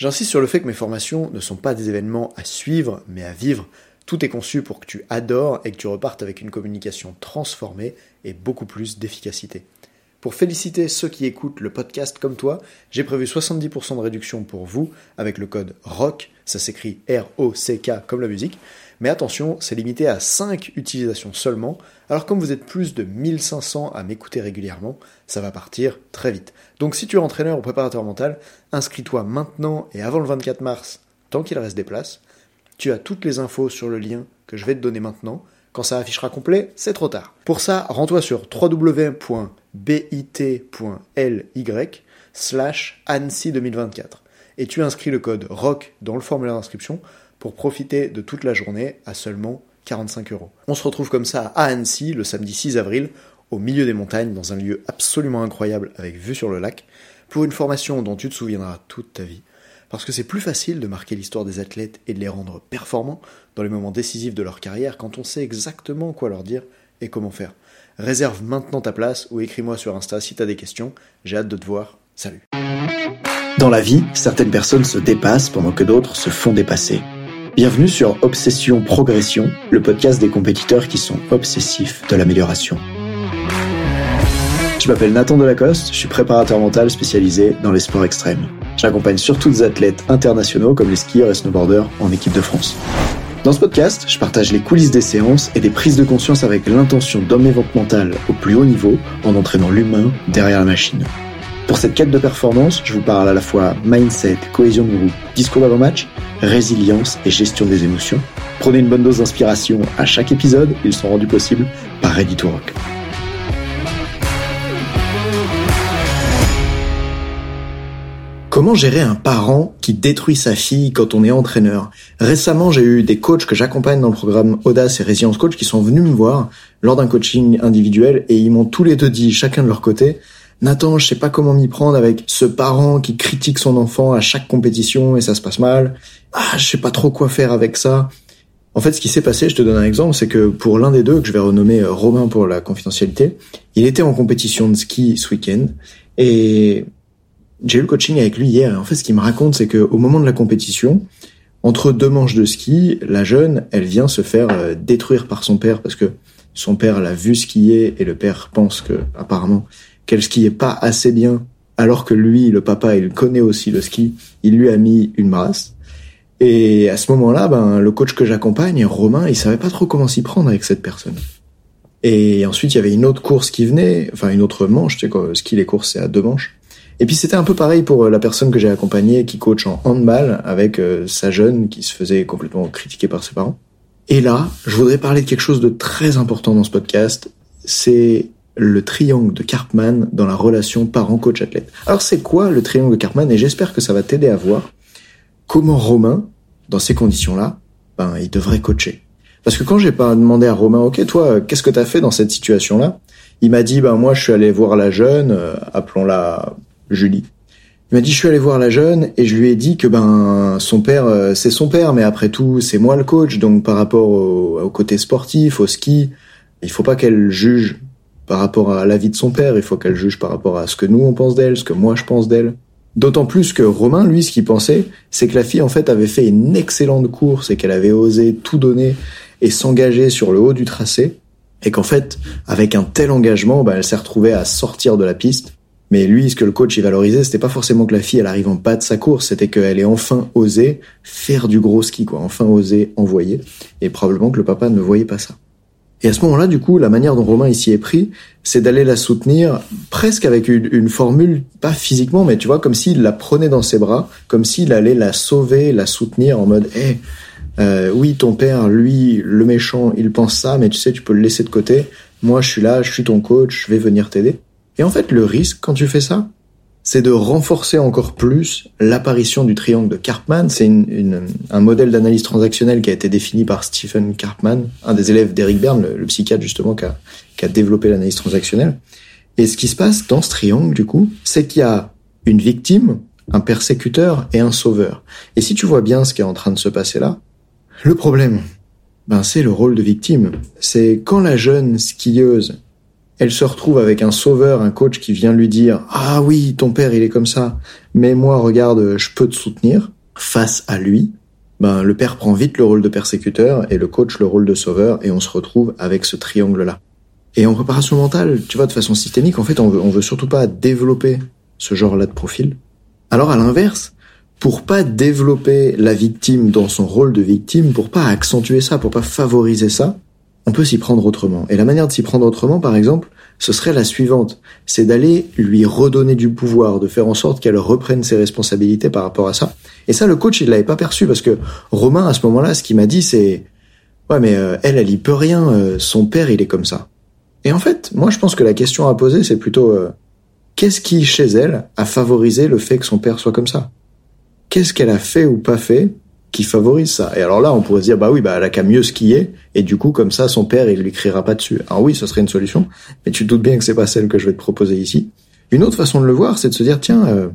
J'insiste sur le fait que mes formations ne sont pas des événements à suivre, mais à vivre. Tout est conçu pour que tu adores et que tu repartes avec une communication transformée et beaucoup plus d'efficacité. Pour féliciter ceux qui écoutent le podcast comme toi, j'ai prévu 70% de réduction pour vous avec le code ROCK, ça s'écrit R-O-C-K comme la musique, mais attention, c'est limité à 5 utilisations seulement, alors comme vous êtes plus de 1500 à m'écouter régulièrement, ça va partir très vite. Donc si tu es entraîneur ou préparateur mental, inscris-toi maintenant et avant le 24 mars, tant qu'il reste des places. Tu as toutes les infos sur le lien que je vais te donner maintenant. Quand ça affichera complet, c'est trop tard. Pour ça, rends-toi sur www.bit.ly slash ANSI 2024 et tu inscris le code ROC dans le formulaire d'inscription pour profiter de toute la journée à seulement 45 euros. On se retrouve comme ça à Annecy le samedi 6 avril, au milieu des montagnes, dans un lieu absolument incroyable avec vue sur le lac, pour une formation dont tu te souviendras toute ta vie. Parce que c'est plus facile de marquer l'histoire des athlètes et de les rendre performants dans les moments décisifs de leur carrière quand on sait exactement quoi leur dire et comment faire. Réserve maintenant ta place ou écris-moi sur Insta si t'as des questions. J'ai hâte de te voir. Salut. Dans la vie, certaines personnes se dépassent pendant que d'autres se font dépasser. Bienvenue sur Obsession Progression, le podcast des compétiteurs qui sont obsessifs de l'amélioration. Je m'appelle Nathan Delacoste, je suis préparateur mental spécialisé dans les sports extrêmes. J'accompagne surtout des athlètes internationaux comme les skieurs et snowboarders en équipe de France. Dans ce podcast, je partage les coulisses des séances et des prises de conscience avec l'intention votre mental au plus haut niveau en entraînant l'humain derrière la machine. Pour cette quête de performance, je vous parle à la fois mindset, cohésion de groupe, discours d'avant-match, résilience et gestion des émotions. Prenez une bonne dose d'inspiration à chaque épisode, ils sont rendus possibles par Ready to Rock. Comment gérer un parent qui détruit sa fille quand on est entraîneur? Récemment, j'ai eu des coachs que j'accompagne dans le programme Audace et Résilience Coach qui sont venus me voir lors d'un coaching individuel et ils m'ont tous les deux dit, chacun de leur côté, Nathan, je sais pas comment m'y prendre avec ce parent qui critique son enfant à chaque compétition et ça se passe mal. Ah, je sais pas trop quoi faire avec ça. En fait, ce qui s'est passé, je te donne un exemple, c'est que pour l'un des deux, que je vais renommer euh, Romain pour la confidentialité, il était en compétition de ski ce week-end et j'ai eu le coaching avec lui hier. Et en fait, ce qu'il me raconte, c'est qu'au moment de la compétition, entre deux manches de ski, la jeune, elle vient se faire euh, détruire par son père parce que son père l'a vu skier et le père pense que apparemment qu'elle skiait pas assez bien, alors que lui, le papa, il connaît aussi le ski, il lui a mis une masse. Et à ce moment-là, ben, le coach que j'accompagne, Romain, il savait pas trop comment s'y prendre avec cette personne. Et ensuite, il y avait une autre course qui venait, enfin une autre manche, tu sais quoi, ski les courses c'est à deux manches. Et puis c'était un peu pareil pour euh, la personne que j'ai accompagnée qui coach en handball avec euh, sa jeune qui se faisait complètement critiquer par ses parents. Et là, je voudrais parler de quelque chose de très important dans ce podcast, c'est le triangle de Karpman dans la relation parent-coach-athlète. Alors c'est quoi le triangle de Karpman Et j'espère que ça va t'aider à voir comment Romain, dans ces conditions-là, ben, il devrait coacher. Parce que quand j'ai pas demandé à Romain, ok, toi, qu'est-ce que t'as fait dans cette situation-là? Il m'a dit, ben moi, je suis allé voir la jeune, euh, appelons-la Julie. Il m'a dit, je suis allé voir la jeune et je lui ai dit que ben son père, euh, c'est son père, mais après tout, c'est moi le coach, donc par rapport au, au côté sportif, au ski, il faut pas qu'elle juge par rapport à la vie de son père, il faut qu'elle juge par rapport à ce que nous on pense d'elle, ce que moi je pense d'elle. D'autant plus que Romain, lui, ce qu'il pensait, c'est que la fille en fait avait fait une excellente course et qu'elle avait osé tout donner et s'engager sur le haut du tracé, et qu'en fait, avec un tel engagement, bah, elle s'est retrouvée à sortir de la piste. Mais lui, ce que le coach y valorisait, c'était pas forcément que la fille elle arrive en bas de sa course, c'était qu'elle ait enfin osé faire du gros ski, quoi, enfin osé envoyer, et probablement que le papa ne voyait pas ça. Et à ce moment-là, du coup, la manière dont Romain ici est pris, c'est d'aller la soutenir presque avec une, formule, pas physiquement, mais tu vois, comme s'il la prenait dans ses bras, comme s'il allait la sauver, la soutenir en mode, hé, euh, oui, ton père, lui, le méchant, il pense ça, mais tu sais, tu peux le laisser de côté. Moi, je suis là, je suis ton coach, je vais venir t'aider. Et en fait, le risque quand tu fais ça, c'est de renforcer encore plus l'apparition du triangle de Karpman. C'est une, un modèle d'analyse transactionnelle qui a été défini par Stephen Karpman, un des élèves d'Eric Berne, le, psychiatre justement qui a, qui a développé l'analyse transactionnelle. Et ce qui se passe dans ce triangle, du coup, c'est qu'il y a une victime, un persécuteur et un sauveur. Et si tu vois bien ce qui est en train de se passer là, le problème, ben c'est le rôle de victime. C'est quand la jeune skieuse elle se retrouve avec un sauveur, un coach qui vient lui dire Ah oui, ton père il est comme ça, mais moi regarde, je peux te soutenir. Face à lui, ben le père prend vite le rôle de persécuteur et le coach le rôle de sauveur et on se retrouve avec ce triangle là. Et en préparation mentale, tu vois, de façon systémique, en fait, on veut, on veut surtout pas développer ce genre-là de profil. Alors à l'inverse, pour pas développer la victime dans son rôle de victime, pour pas accentuer ça, pour pas favoriser ça, on peut s'y prendre autrement. Et la manière de s'y prendre autrement, par exemple, ce serait la suivante. C'est d'aller lui redonner du pouvoir, de faire en sorte qu'elle reprenne ses responsabilités par rapport à ça. Et ça, le coach, il l'avait pas perçu parce que Romain, à ce moment-là, ce qu'il m'a dit, c'est, ouais, mais euh, elle, elle y peut rien. Euh, son père, il est comme ça. Et en fait, moi, je pense que la question à poser, c'est plutôt, euh, qu'est-ce qui, chez elle, a favorisé le fait que son père soit comme ça? Qu'est-ce qu'elle a fait ou pas fait qui favorise ça. Et alors là, on pourrait se dire, bah oui, bah elle a qu'à mieux skier, et du coup, comme ça, son père, il lui criera pas dessus. Alors oui, ce serait une solution, mais tu te doutes bien que c'est pas celle que je vais te proposer ici. Une autre façon de le voir, c'est de se dire, tiens, euh,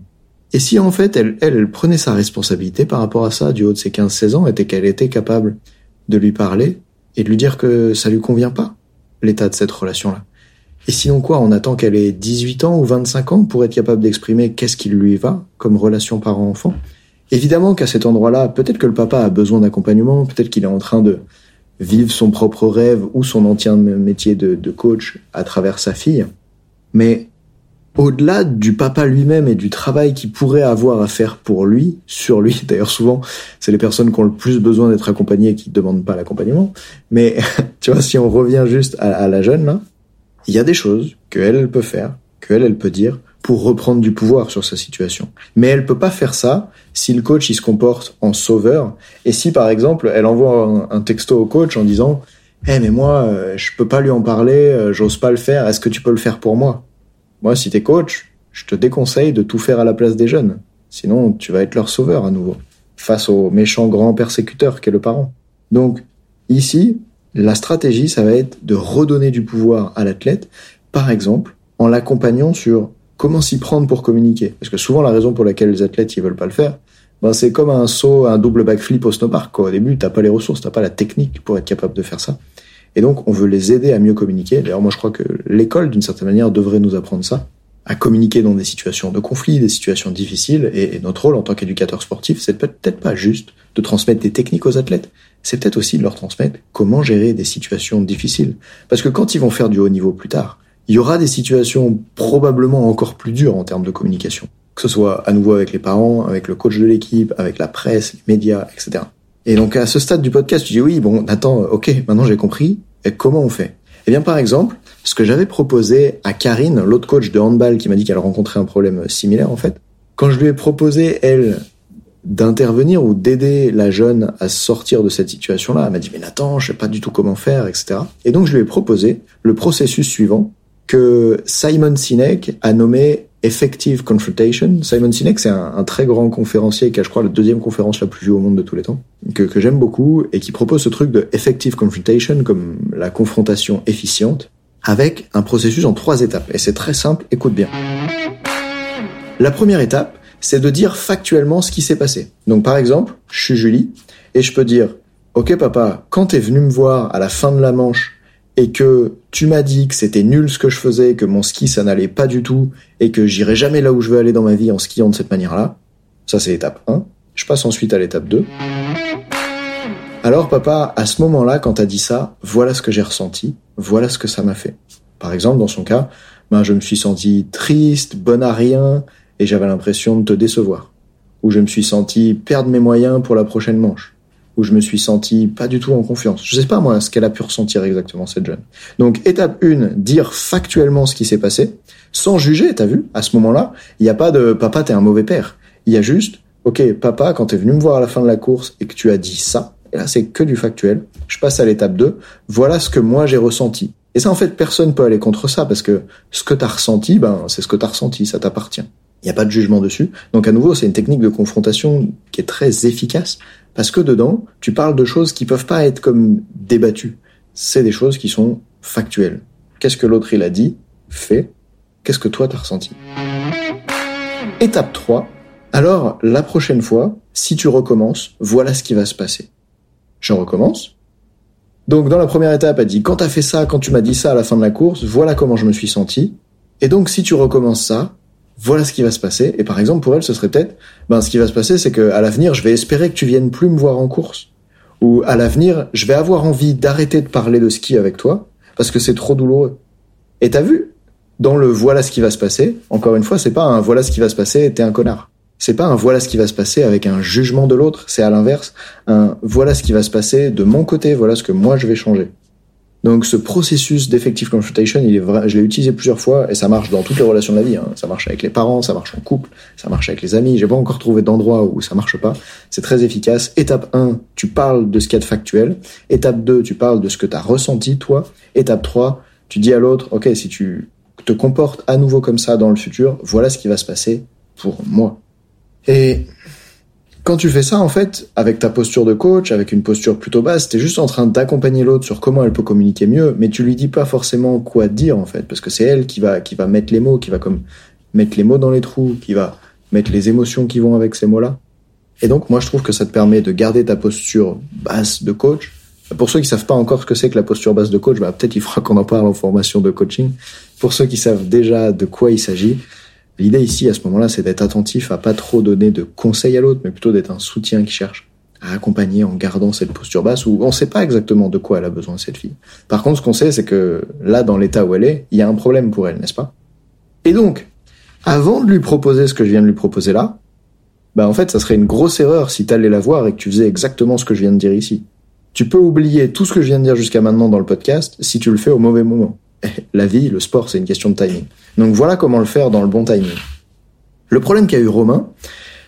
et si en fait, elle, elle, prenait sa responsabilité par rapport à ça, du haut de ses 15-16 ans, et qu'elle était capable de lui parler, et de lui dire que ça lui convient pas, l'état de cette relation-là. Et sinon quoi, on attend qu'elle ait 18 ans ou 25 ans pour être capable d'exprimer qu'est-ce qui lui va comme relation parent-enfant Évidemment qu'à cet endroit-là, peut-être que le papa a besoin d'accompagnement, peut-être qu'il est en train de vivre son propre rêve ou son ancien métier de, coach à travers sa fille. Mais au-delà du papa lui-même et du travail qu'il pourrait avoir à faire pour lui, sur lui, d'ailleurs souvent, c'est les personnes qui ont le plus besoin d'être accompagnées qui ne demandent pas l'accompagnement. Mais tu vois, si on revient juste à, à la jeune, là, il y a des choses qu'elle, elle peut faire, qu'elle, elle peut dire, pour reprendre du pouvoir sur sa situation. Mais elle peut pas faire ça si le coach il se comporte en sauveur et si par exemple elle envoie un, texto au coach en disant "Eh mais moi euh, je peux pas lui en parler, euh, j'ose pas le faire, est-ce que tu peux le faire pour moi? Moi si t'es coach, je te déconseille de tout faire à la place des jeunes. Sinon tu vas être leur sauveur à nouveau face au méchant grand persécuteur qu'est le parent. Donc ici, la stratégie ça va être de redonner du pouvoir à l'athlète par exemple en l'accompagnant sur comment s'y prendre pour communiquer Parce que souvent la raison pour laquelle les athlètes ils veulent pas le faire, ben c'est comme un saut, un double backflip au snowpark. Au début, t'as pas les ressources, t'as pas la technique pour être capable de faire ça. Et donc, on veut les aider à mieux communiquer. D'ailleurs, moi, je crois que l'école, d'une certaine manière, devrait nous apprendre ça, à communiquer dans des situations de conflit, des situations difficiles. Et, notre rôle en tant qu'éducateur sportif, c'est peut-être pas juste de transmettre des techniques aux athlètes. C'est peut-être aussi de leur transmettre comment gérer des situations difficiles. Parce que quand ils vont faire du haut niveau plus tard, il y aura des situations probablement encore plus dures en termes de communication. Que ce soit à nouveau avec les parents, avec le coach de l'équipe, avec la presse, les médias, etc. Et donc à ce stade du podcast, tu dis oui, bon, attends, ok, maintenant j'ai compris. Et comment on fait? Eh bien, par exemple, ce que j'avais proposé à Karine, l'autre coach de handball, qui m'a dit qu'elle rencontrait un problème similaire en fait, quand je lui ai proposé elle d'intervenir ou d'aider la jeune à sortir de cette situation-là, elle m'a dit mais Nathan, je sais pas du tout comment faire, etc. Et donc je lui ai proposé le processus suivant que Simon Sinek a nommé Effective Confrontation. Simon Sinek, c'est un, très grand conférencier qui a, je crois, la deuxième conférence la plus vue au monde de tous les temps, que, que j'aime beaucoup et qui propose ce truc de Effective Confrontation comme la confrontation efficiente avec un processus en trois étapes. Et c'est très simple, écoute bien. La première étape, c'est de dire factuellement ce qui s'est passé. Donc par exemple, je suis Julie et je peux dire, ok papa, quand t'es venu me voir à la fin de la manche et que tu m'as dit que c'était nul ce que je faisais, que mon ski ça n'allait pas du tout et que j'irai jamais là où je veux aller dans ma vie en skiant de cette manière-là. Ça c'est l'étape 1. Je passe ensuite à l'étape 2. Alors papa, à ce moment-là, quand t'as dit ça, voilà ce que j'ai ressenti, voilà ce que ça m'a fait. Par exemple, dans son cas, ben, je me suis senti triste, bon à rien, et j'avais l'impression de te décevoir. Ou je me suis senti perdre mes moyens pour la prochaine manche où je me suis senti pas du tout en confiance. Je sais pas moi ce qu'elle a pu ressentir exactement cette jeune. Donc étape 1, dire factuellement ce qui s'est passé, sans juger, t'as vu À ce moment-là, il n'y a pas de papa t'es un mauvais père. Il y a juste ok papa quand t'es venu me voir à la fin de la course et que tu as dit ça, et là c'est que du factuel. Je passe à l'étape 2, voilà ce que moi j'ai ressenti. Et ça en fait personne peut aller contre ça parce que ce que t'as ressenti, ben c'est ce que t'as ressenti, ça t'appartient. Il n'y a pas de jugement dessus. Donc à nouveau, c'est une technique de confrontation qui est très efficace parce que dedans, tu parles de choses qui peuvent pas être comme débattues. C'est des choses qui sont factuelles. Qu'est-ce que l'autre il a dit, fait, qu'est-ce que toi t'as ressenti? Étape 3. Alors, la prochaine fois, si tu recommences, voilà ce qui va se passer. Je recommence. Donc, dans la première étape, elle dit, quand t'as fait ça, quand tu m'as dit ça à la fin de la course, voilà comment je me suis senti. Et donc, si tu recommences ça, voilà ce qui va se passer. Et par exemple, pour elle, ce serait peut-être, ben, ce qui va se passer, c'est que à l'avenir, je vais espérer que tu viennes plus me voir en course. Ou à l'avenir, je vais avoir envie d'arrêter de parler de ski avec toi parce que c'est trop douloureux. Et t'as vu, dans le voilà ce qui va se passer, encore une fois, c'est pas un voilà ce qui va se passer, t'es un connard. C'est pas un voilà ce qui va se passer avec un jugement de l'autre, c'est à l'inverse, un voilà ce qui va se passer de mon côté, voilà ce que moi je vais changer. Donc ce processus d'effective consultation, il est vrai, je l'ai utilisé plusieurs fois et ça marche dans toutes les relations de la vie. Hein. Ça marche avec les parents, ça marche en couple, ça marche avec les amis. J'ai pas encore trouvé d'endroit où ça marche pas. C'est très efficace. Étape 1, tu parles de ce qu'il y a de factuel. Étape 2, tu parles de ce que tu as ressenti toi. Étape 3, tu dis à l'autre, ok, si tu te comportes à nouveau comme ça dans le futur, voilà ce qui va se passer pour moi. Et quand tu fais ça, en fait, avec ta posture de coach, avec une posture plutôt basse, t'es juste en train d'accompagner l'autre sur comment elle peut communiquer mieux, mais tu lui dis pas forcément quoi dire, en fait, parce que c'est elle qui va, qui va mettre les mots, qui va comme mettre les mots dans les trous, qui va mettre les émotions qui vont avec ces mots-là. Et donc, moi, je trouve que ça te permet de garder ta posture basse de coach. Pour ceux qui savent pas encore ce que c'est que la posture basse de coach, bah, peut-être il faudra qu'on en parle en formation de coaching. Pour ceux qui savent déjà de quoi il s'agit, L'idée ici, à ce moment-là, c'est d'être attentif à pas trop donner de conseils à l'autre, mais plutôt d'être un soutien qui cherche à accompagner en gardant cette posture basse où on ne sait pas exactement de quoi elle a besoin, cette fille. Par contre, ce qu'on sait, c'est que là, dans l'état où elle est, il y a un problème pour elle, n'est-ce pas? Et donc, avant de lui proposer ce que je viens de lui proposer là, bah, en fait, ça serait une grosse erreur si t'allais la voir et que tu faisais exactement ce que je viens de dire ici. Tu peux oublier tout ce que je viens de dire jusqu'à maintenant dans le podcast si tu le fais au mauvais moment. La vie, le sport, c'est une question de timing. Donc voilà comment le faire dans le bon timing. Le problème qu'a eu Romain,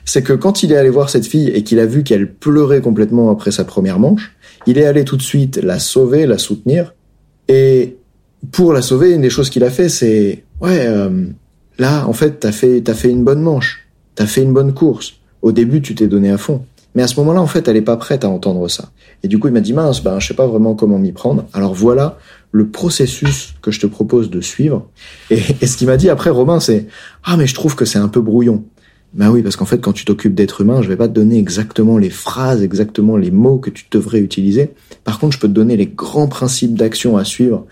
c'est que quand il est allé voir cette fille et qu'il a vu qu'elle pleurait complètement après sa première manche, il est allé tout de suite la sauver, la soutenir. Et pour la sauver, une des choses qu'il a fait, c'est ouais, euh, là, en fait, t'as fait, t'as fait une bonne manche, t'as fait une bonne course. Au début, tu t'es donné à fond. Mais à ce moment-là, en fait, elle est pas prête à entendre ça. Et du coup, il m'a dit mince, ben, je sais pas vraiment comment m'y prendre. Alors voilà le processus que je te propose de suivre. Et, ce qu'il m'a dit après, Romain, c'est ah mais je trouve que c'est un peu brouillon. Ben oui, parce qu'en fait, quand tu t'occupes d'être humain, je vais pas te donner exactement les phrases, exactement les mots que tu devrais utiliser. Par contre, je peux te donner les grands principes d'action à suivre,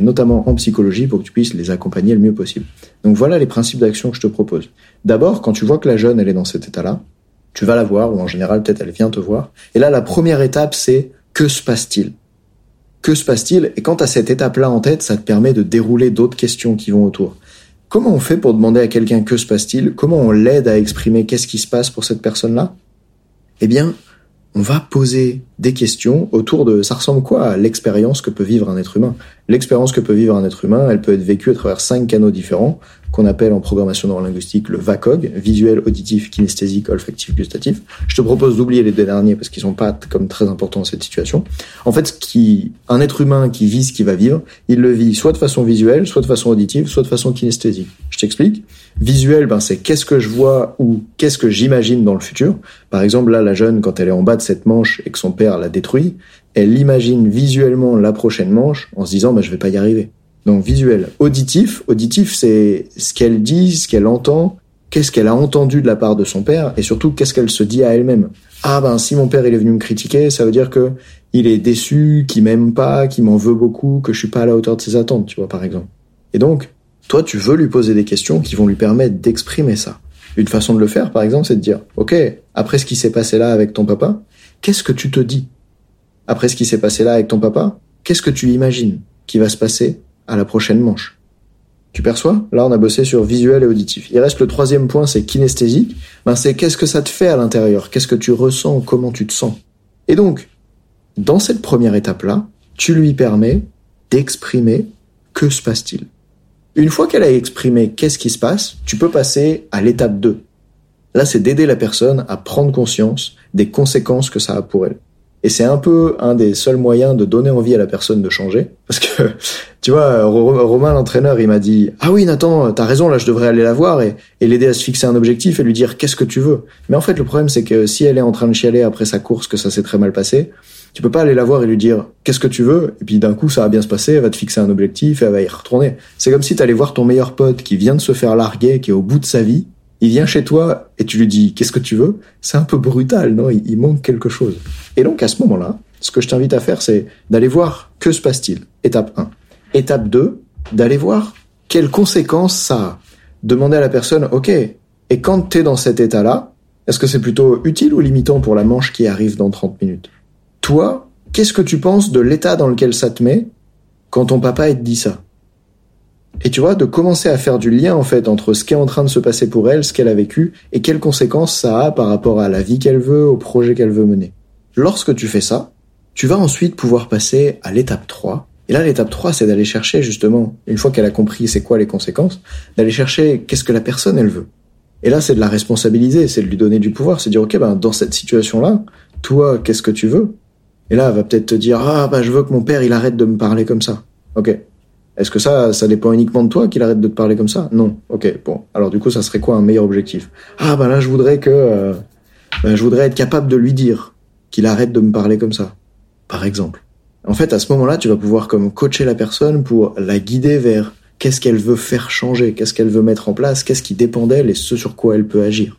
notamment en psychologie, pour que tu puisses les accompagner le mieux possible. Donc voilà les principes d'action que je te propose. D'abord, quand tu vois que la jeune, elle est dans cet état-là, tu vas la voir, ou en général, peut-être elle vient te voir. Et là, la première étape, c'est que se passe-t-il? Que se passe-t-il? Et quand à cette étape-là en tête, ça te permet de dérouler d'autres questions qui vont autour. Comment on fait pour demander à quelqu'un que se passe-t-il? Comment on l'aide à exprimer qu'est-ce qui se passe pour cette personne-là? Eh bien, on va poser des questions autour de ça ressemble quoi à l'expérience que peut vivre un être humain? L'expérience que peut vivre un être humain, elle peut être vécue à travers cinq canaux différents qu'on appelle en programmation neurolinguistique le VACOG, visuel, auditif, kinesthésique, olfactif, gustatif. Je te propose d'oublier les deux derniers parce qu'ils sont pas comme très importants dans cette situation. En fait, qui, un être humain qui vit ce qu'il va vivre, il le vit soit de façon visuelle, soit de façon auditive, soit de façon kinesthésique. Je t'explique. Visuel, ben, c'est qu'est-ce que je vois ou qu'est-ce que j'imagine dans le futur. Par exemple, là, la jeune, quand elle est en bas de cette manche et que son père la détruit, elle imagine visuellement la prochaine manche en se disant, bah, je vais pas y arriver. Donc visuel. Auditif, auditif, c'est ce qu'elle dit, ce qu'elle entend, qu'est-ce qu'elle a entendu de la part de son père, et surtout qu'est-ce qu'elle se dit à elle-même. Ah ben si mon père il est venu me critiquer, ça veut dire que il est déçu, qu'il m'aime pas, qu'il m'en veut beaucoup, que je suis pas à la hauteur de ses attentes, tu vois par exemple. Et donc, toi tu veux lui poser des questions qui vont lui permettre d'exprimer ça. Une façon de le faire par exemple, c'est de dire OK, après ce qui s'est passé là avec ton papa, qu'est-ce que tu te dis? Après ce qui s'est passé là avec ton papa, qu'est-ce que tu imagines qui va se passer? À la prochaine manche. Tu perçois? Là, on a bossé sur visuel et auditif. Il reste le troisième point, c'est kinesthésique. Ben, c'est qu'est-ce que ça te fait à l'intérieur? Qu'est-ce que tu ressens? Comment tu te sens? Et donc, dans cette première étape-là, tu lui permets d'exprimer que se passe-t-il. Une fois qu'elle a exprimé qu'est-ce qui se passe, tu peux passer à l'étape 2. Là, c'est d'aider la personne à prendre conscience des conséquences que ça a pour elle. Et c'est un peu un des seuls moyens de donner envie à la personne de changer. Parce que, tu vois, Romain, l'entraîneur, il m'a dit, ah oui, Nathan, t'as raison, là, je devrais aller la voir et, et l'aider à se fixer un objectif et lui dire, qu'est-ce que tu veux? Mais en fait, le problème, c'est que si elle est en train de chialer après sa course, que ça s'est très mal passé, tu peux pas aller la voir et lui dire, qu'est-ce que tu veux? Et puis d'un coup, ça va bien se passer, elle va te fixer un objectif et elle va y retourner. C'est comme si t'allais voir ton meilleur pote qui vient de se faire larguer, qui est au bout de sa vie, il vient chez toi et tu lui dis qu'est-ce que tu veux, c'est un peu brutal, non? Il, manque quelque chose. Et donc à ce moment-là, ce que je t'invite à faire, c'est d'aller voir que se passe-t-il? Étape 1. Étape 2, d'aller voir quelles conséquences ça a. Demander à la personne, ok, et quand tu es dans cet état-là, est-ce que c'est plutôt utile ou limitant pour la manche qui arrive dans 30 minutes? Toi, qu'est-ce que tu penses de l'état dans lequel ça te met quand ton papa te dit ça? Et tu vois, de commencer à faire du lien en fait entre ce qui est en train de se passer pour elle, ce qu'elle a vécu, et quelles conséquences ça a par rapport à la vie qu'elle veut, au projet qu'elle veut mener. Lorsque tu fais ça, tu vas ensuite pouvoir passer à l'étape 3. Et là, l'étape 3, c'est d'aller chercher justement, une fois qu'elle a compris c'est quoi les conséquences, d'aller chercher qu'est-ce que la personne elle veut. Et là, c'est de la responsabiliser, c'est de lui donner du pouvoir, c'est dire ok, ben dans cette situation-là, toi, qu'est-ce que tu veux? Et là, elle va peut-être te dire ah bah je veux que mon père il arrête de me parler comme ça. Ok, est-ce que ça, ça dépend uniquement de toi qu'il arrête de te parler comme ça? Non. Ok. Bon. Alors du coup, ça serait quoi un meilleur objectif? Ah ben là, je voudrais que, euh, ben, je voudrais être capable de lui dire qu'il arrête de me parler comme ça, par exemple. En fait, à ce moment-là, tu vas pouvoir comme coacher la personne pour la guider vers qu'est-ce qu'elle veut faire changer, qu'est-ce qu'elle veut mettre en place, qu'est-ce qui dépend d'elle et ce sur quoi elle peut agir.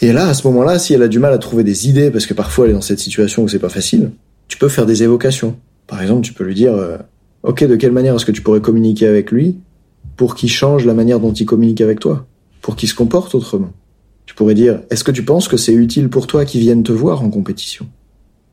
Et là, à ce moment-là, si elle a du mal à trouver des idées, parce que parfois elle est dans cette situation où c'est pas facile, tu peux faire des évocations. Par exemple, tu peux lui dire, euh, ok, de quelle manière est-ce que tu pourrais communiquer avec lui pour qu'il change la manière dont il communique avec toi, pour qu'il se comporte autrement? Tu pourrais dire, est-ce que tu penses que c'est utile pour toi qu'il vienne te voir en compétition?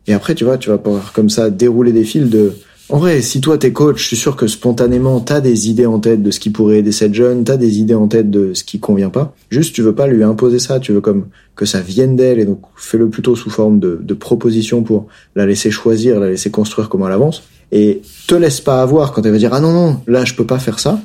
Et après, tu vois, tu vas pouvoir comme ça dérouler des fils de... En vrai, si toi t'es coach, je suis sûr que spontanément t'as des idées en tête de ce qui pourrait aider cette jeune, t'as des idées en tête de ce qui convient pas. Juste, tu veux pas lui imposer ça, tu veux comme que ça vienne d'elle et donc fais-le plutôt sous forme de, de proposition pour la laisser choisir, la laisser construire comment elle avance et te laisse pas avoir quand elle va dire ah non non là je peux pas faire ça.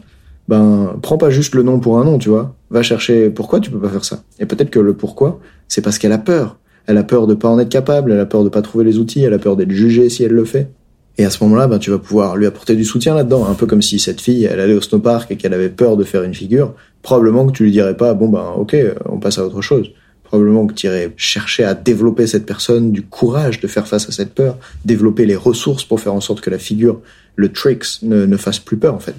Ben prends pas juste le non pour un non tu vois. Va chercher pourquoi tu peux pas faire ça. Et peut-être que le pourquoi c'est parce qu'elle a peur. Elle a peur de pas en être capable elle a peur de pas trouver les outils elle a peur d'être jugée si elle le fait et à ce moment-là, ben, tu vas pouvoir lui apporter du soutien là-dedans, un peu comme si cette fille, elle allait au snowpark et qu'elle avait peur de faire une figure. Probablement que tu lui dirais pas, bon ben, ok, on passe à autre chose probablement que tu irais chercher à développer cette personne du courage de faire face à cette peur, développer les ressources pour faire en sorte que la figure, le tricks, ne, ne fasse plus peur en fait.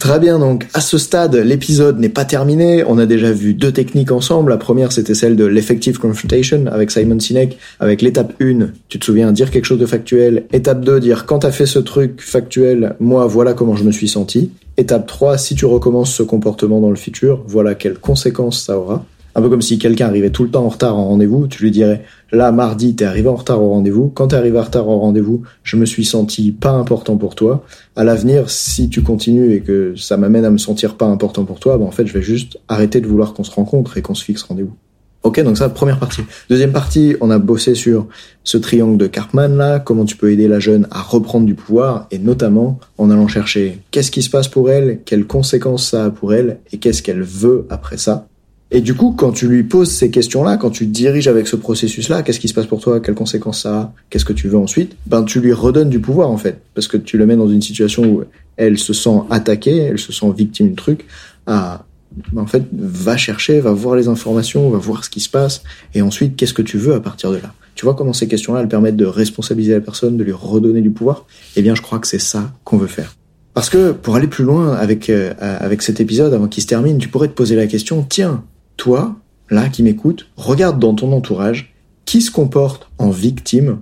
Très bien, donc à ce stade, l'épisode n'est pas terminé. On a déjà vu deux techniques ensemble. La première, c'était celle de l'effective confrontation avec Simon Sinek, avec l'étape 1, tu te souviens, dire quelque chose de factuel. Étape 2, dire quand t'as fait ce truc factuel, moi, voilà comment je me suis senti. Étape 3, si tu recommences ce comportement dans le futur, voilà quelles conséquences ça aura. Un peu comme si quelqu'un arrivait tout le temps en retard en rendez-vous, tu lui dirais, là, mardi, t'es arrivé en retard au rendez-vous. Quand t'es arrivé en retard au rendez-vous, je me suis senti pas important pour toi. À l'avenir, si tu continues et que ça m'amène à me sentir pas important pour toi, ben, en fait, je vais juste arrêter de vouloir qu'on se rencontre et qu'on se fixe rendez-vous. Ok, donc ça, première partie. Deuxième partie, on a bossé sur ce triangle de Karpman là, comment tu peux aider la jeune à reprendre du pouvoir, et notamment en allant chercher qu'est-ce qui se passe pour elle, quelles conséquences ça a pour elle, et qu'est-ce qu'elle veut après ça. Et du coup, quand tu lui poses ces questions-là, quand tu diriges avec ce processus-là, qu'est-ce qui se passe pour toi, quelles conséquences ça a, qu'est-ce que tu veux ensuite, ben tu lui redonnes du pouvoir en fait, parce que tu le mets dans une situation où elle se sent attaquée, elle se sent victime du truc, à ben, en fait va chercher, va voir les informations, va voir ce qui se passe, et ensuite qu'est-ce que tu veux à partir de là? Tu vois comment ces questions-là elles permettent de responsabiliser la personne, de lui redonner du pouvoir? Eh bien, je crois que c'est ça qu'on veut faire. Parce que pour aller plus loin avec euh, avec cet épisode avant qu'il se termine, tu pourrais te poser la question tiens, toi, là, qui m'écoute, regarde dans ton entourage qui se comporte en victime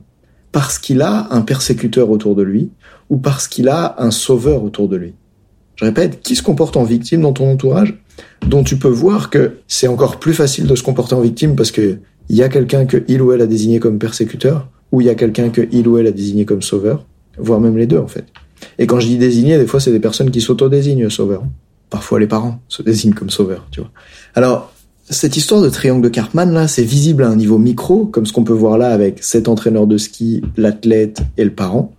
parce qu'il a un persécuteur autour de lui ou parce qu'il a un sauveur autour de lui. Je répète, qui se comporte en victime dans ton entourage dont tu peux voir que c'est encore plus facile de se comporter en victime parce que il y a quelqu'un que il ou elle a désigné comme persécuteur ou il y a quelqu'un que il ou elle a désigné comme sauveur, voire même les deux en fait. Et quand je dis désigner, des fois c'est des personnes qui s'auto-désignent sauveurs. Parfois les parents se désignent comme sauveurs, tu vois. Alors, cette histoire de triangle de Karpman, là, c'est visible à un niveau micro, comme ce qu'on peut voir là avec cet entraîneur de ski, l'athlète et le parent.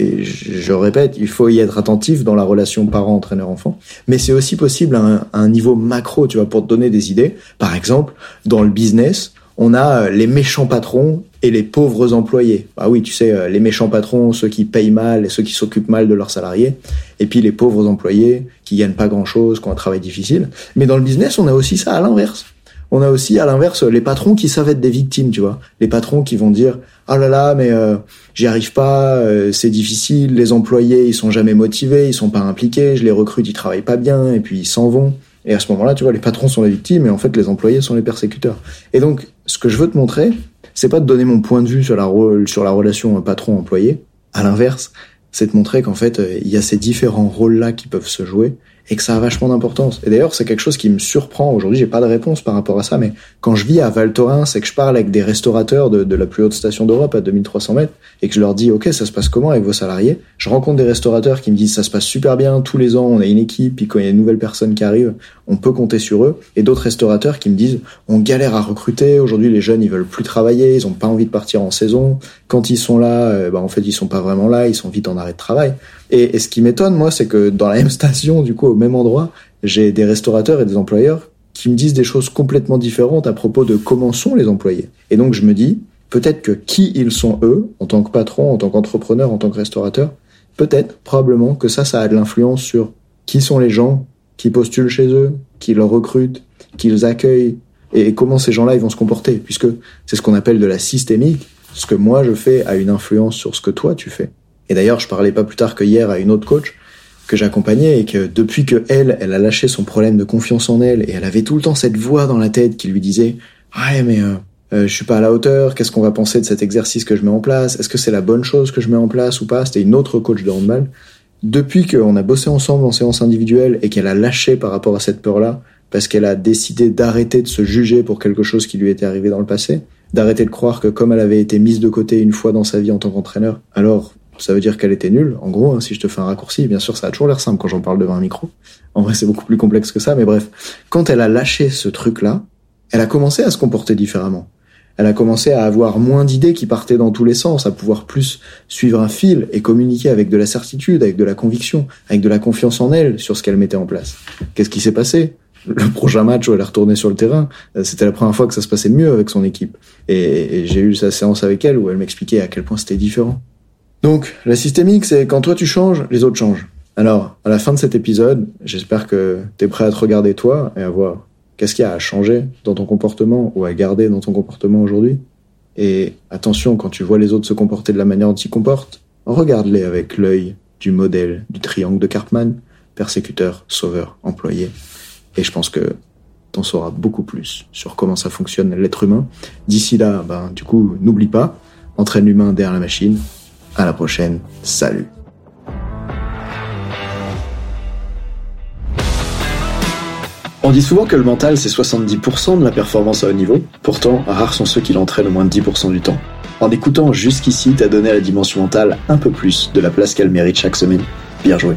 Et je, répète, il faut y être attentif dans la relation parent-entraîneur-enfant. Mais c'est aussi possible à un, à un, niveau macro, tu vois, pour te donner des idées. Par exemple, dans le business, on a euh, les méchants patrons et les pauvres employés. Ah oui, tu sais, euh, les méchants patrons, ceux qui payent mal et ceux qui s'occupent mal de leurs salariés, et puis les pauvres employés qui gagnent pas grand-chose, qui ont un travail difficile. Mais dans le business, on a aussi ça à l'inverse. On a aussi à l'inverse les patrons qui savent être des victimes, tu vois. Les patrons qui vont dire "Ah là là, mais euh, j'y arrive pas, c'est difficile, les employés, ils sont jamais motivés, ils sont pas impliqués, je les recrute, ils travaillent pas bien et puis ils s'en vont." Et à ce moment-là, tu vois, les patrons sont les victimes et en fait, les employés sont les persécuteurs. Et donc, ce que je veux te montrer, c'est pas de donner mon point de vue sur la, sur la relation patron-employé. À l'inverse, c'est de montrer qu'en fait, euh, il y a ces différents rôles-là qui peuvent se jouer et que ça a vachement d'importance. Et d'ailleurs, c'est quelque chose qui me surprend. Aujourd'hui, j'ai pas de réponse par rapport à ça, mais quand je vis à Val Thorens c'est que je parle avec des restaurateurs de, de la plus haute station d'Europe à 2300 mètres et que je leur dis, OK, ça se passe comment avec vos salariés? Je rencontre des restaurateurs qui me disent, ça se passe super bien tous les ans, on a une équipe, puis quand il y a une nouvelle personne qui arrive, on peut compter sur eux. Et d'autres restaurateurs qui me disent, on galère à recruter. Aujourd'hui, les jeunes, ils veulent plus travailler, ils ont pas envie de partir en saison. Quand ils sont là, euh, bah, en fait, ils sont pas vraiment là, ils sont vite en arrêt de travail. Et, et ce qui m'étonne, moi, c'est que dans la même station, du coup, même endroit, j'ai des restaurateurs et des employeurs qui me disent des choses complètement différentes à propos de comment sont les employés. Et donc, je me dis, peut-être que qui ils sont eux, en tant que patron, en tant qu'entrepreneur, en tant que restaurateur, peut-être, probablement, que ça, ça a de l'influence sur qui sont les gens qui postulent chez eux, qui leur recrutent, qui les accueillent, et comment ces gens-là ils vont se comporter, puisque c'est ce qu'on appelle de la systémique. Ce que moi je fais a une influence sur ce que toi tu fais. Et d'ailleurs, je parlais pas plus tard que hier à une autre coach que j'accompagnais et que depuis que elle, elle a lâché son problème de confiance en elle et elle avait tout le temps cette voix dans la tête qui lui disait ouais mais euh, euh, je suis pas à la hauteur, qu'est-ce qu'on va penser de cet exercice que je mets en place, est-ce que c'est la bonne chose que je mets en place ou pas C'était une autre coach de handball. Depuis qu'on a bossé ensemble en séance individuelle et qu'elle a lâché par rapport à cette peur-là, parce qu'elle a décidé d'arrêter de se juger pour quelque chose qui lui était arrivé dans le passé, d'arrêter de croire que comme elle avait été mise de côté une fois dans sa vie en tant qu'entraîneur, alors ça veut dire qu'elle était nulle. En gros, hein, si je te fais un raccourci, bien sûr, ça a toujours l'air simple quand j'en parle devant un micro. En vrai, c'est beaucoup plus complexe que ça, mais bref. Quand elle a lâché ce truc-là, elle a commencé à se comporter différemment. Elle a commencé à avoir moins d'idées qui partaient dans tous les sens, à pouvoir plus suivre un fil et communiquer avec de la certitude, avec de la conviction, avec de la confiance en elle sur ce qu'elle mettait en place. Qu'est-ce qui s'est passé? Le prochain match où elle est retournée sur le terrain, euh, c'était la première fois que ça se passait mieux avec son équipe. Et, et j'ai eu sa séance avec elle où elle m'expliquait à quel point c'était différent. Donc, la systémique, c'est quand toi tu changes, les autres changent. Alors, à la fin de cet épisode, j'espère que tu es prêt à te regarder toi et à voir qu'est-ce qu'il y a à changer dans ton comportement ou à garder dans ton comportement aujourd'hui. Et attention, quand tu vois les autres se comporter de la manière dont ils comportent, regarde-les avec l'œil du modèle du triangle de Karpman, persécuteur, sauveur, employé. Et je pense que t'en sauras beaucoup plus sur comment ça fonctionne l'être humain. D'ici là, ben, du coup, n'oublie pas, entraîne l'humain derrière la machine, à la prochaine. Salut. On dit souvent que le mental c'est 70% de la performance à haut niveau, pourtant rares sont ceux qui l'entraînent au moins de 10% du temps. En écoutant jusqu'ici, t'as donné à la dimension mentale un peu plus de la place qu'elle mérite chaque semaine. Bien joué.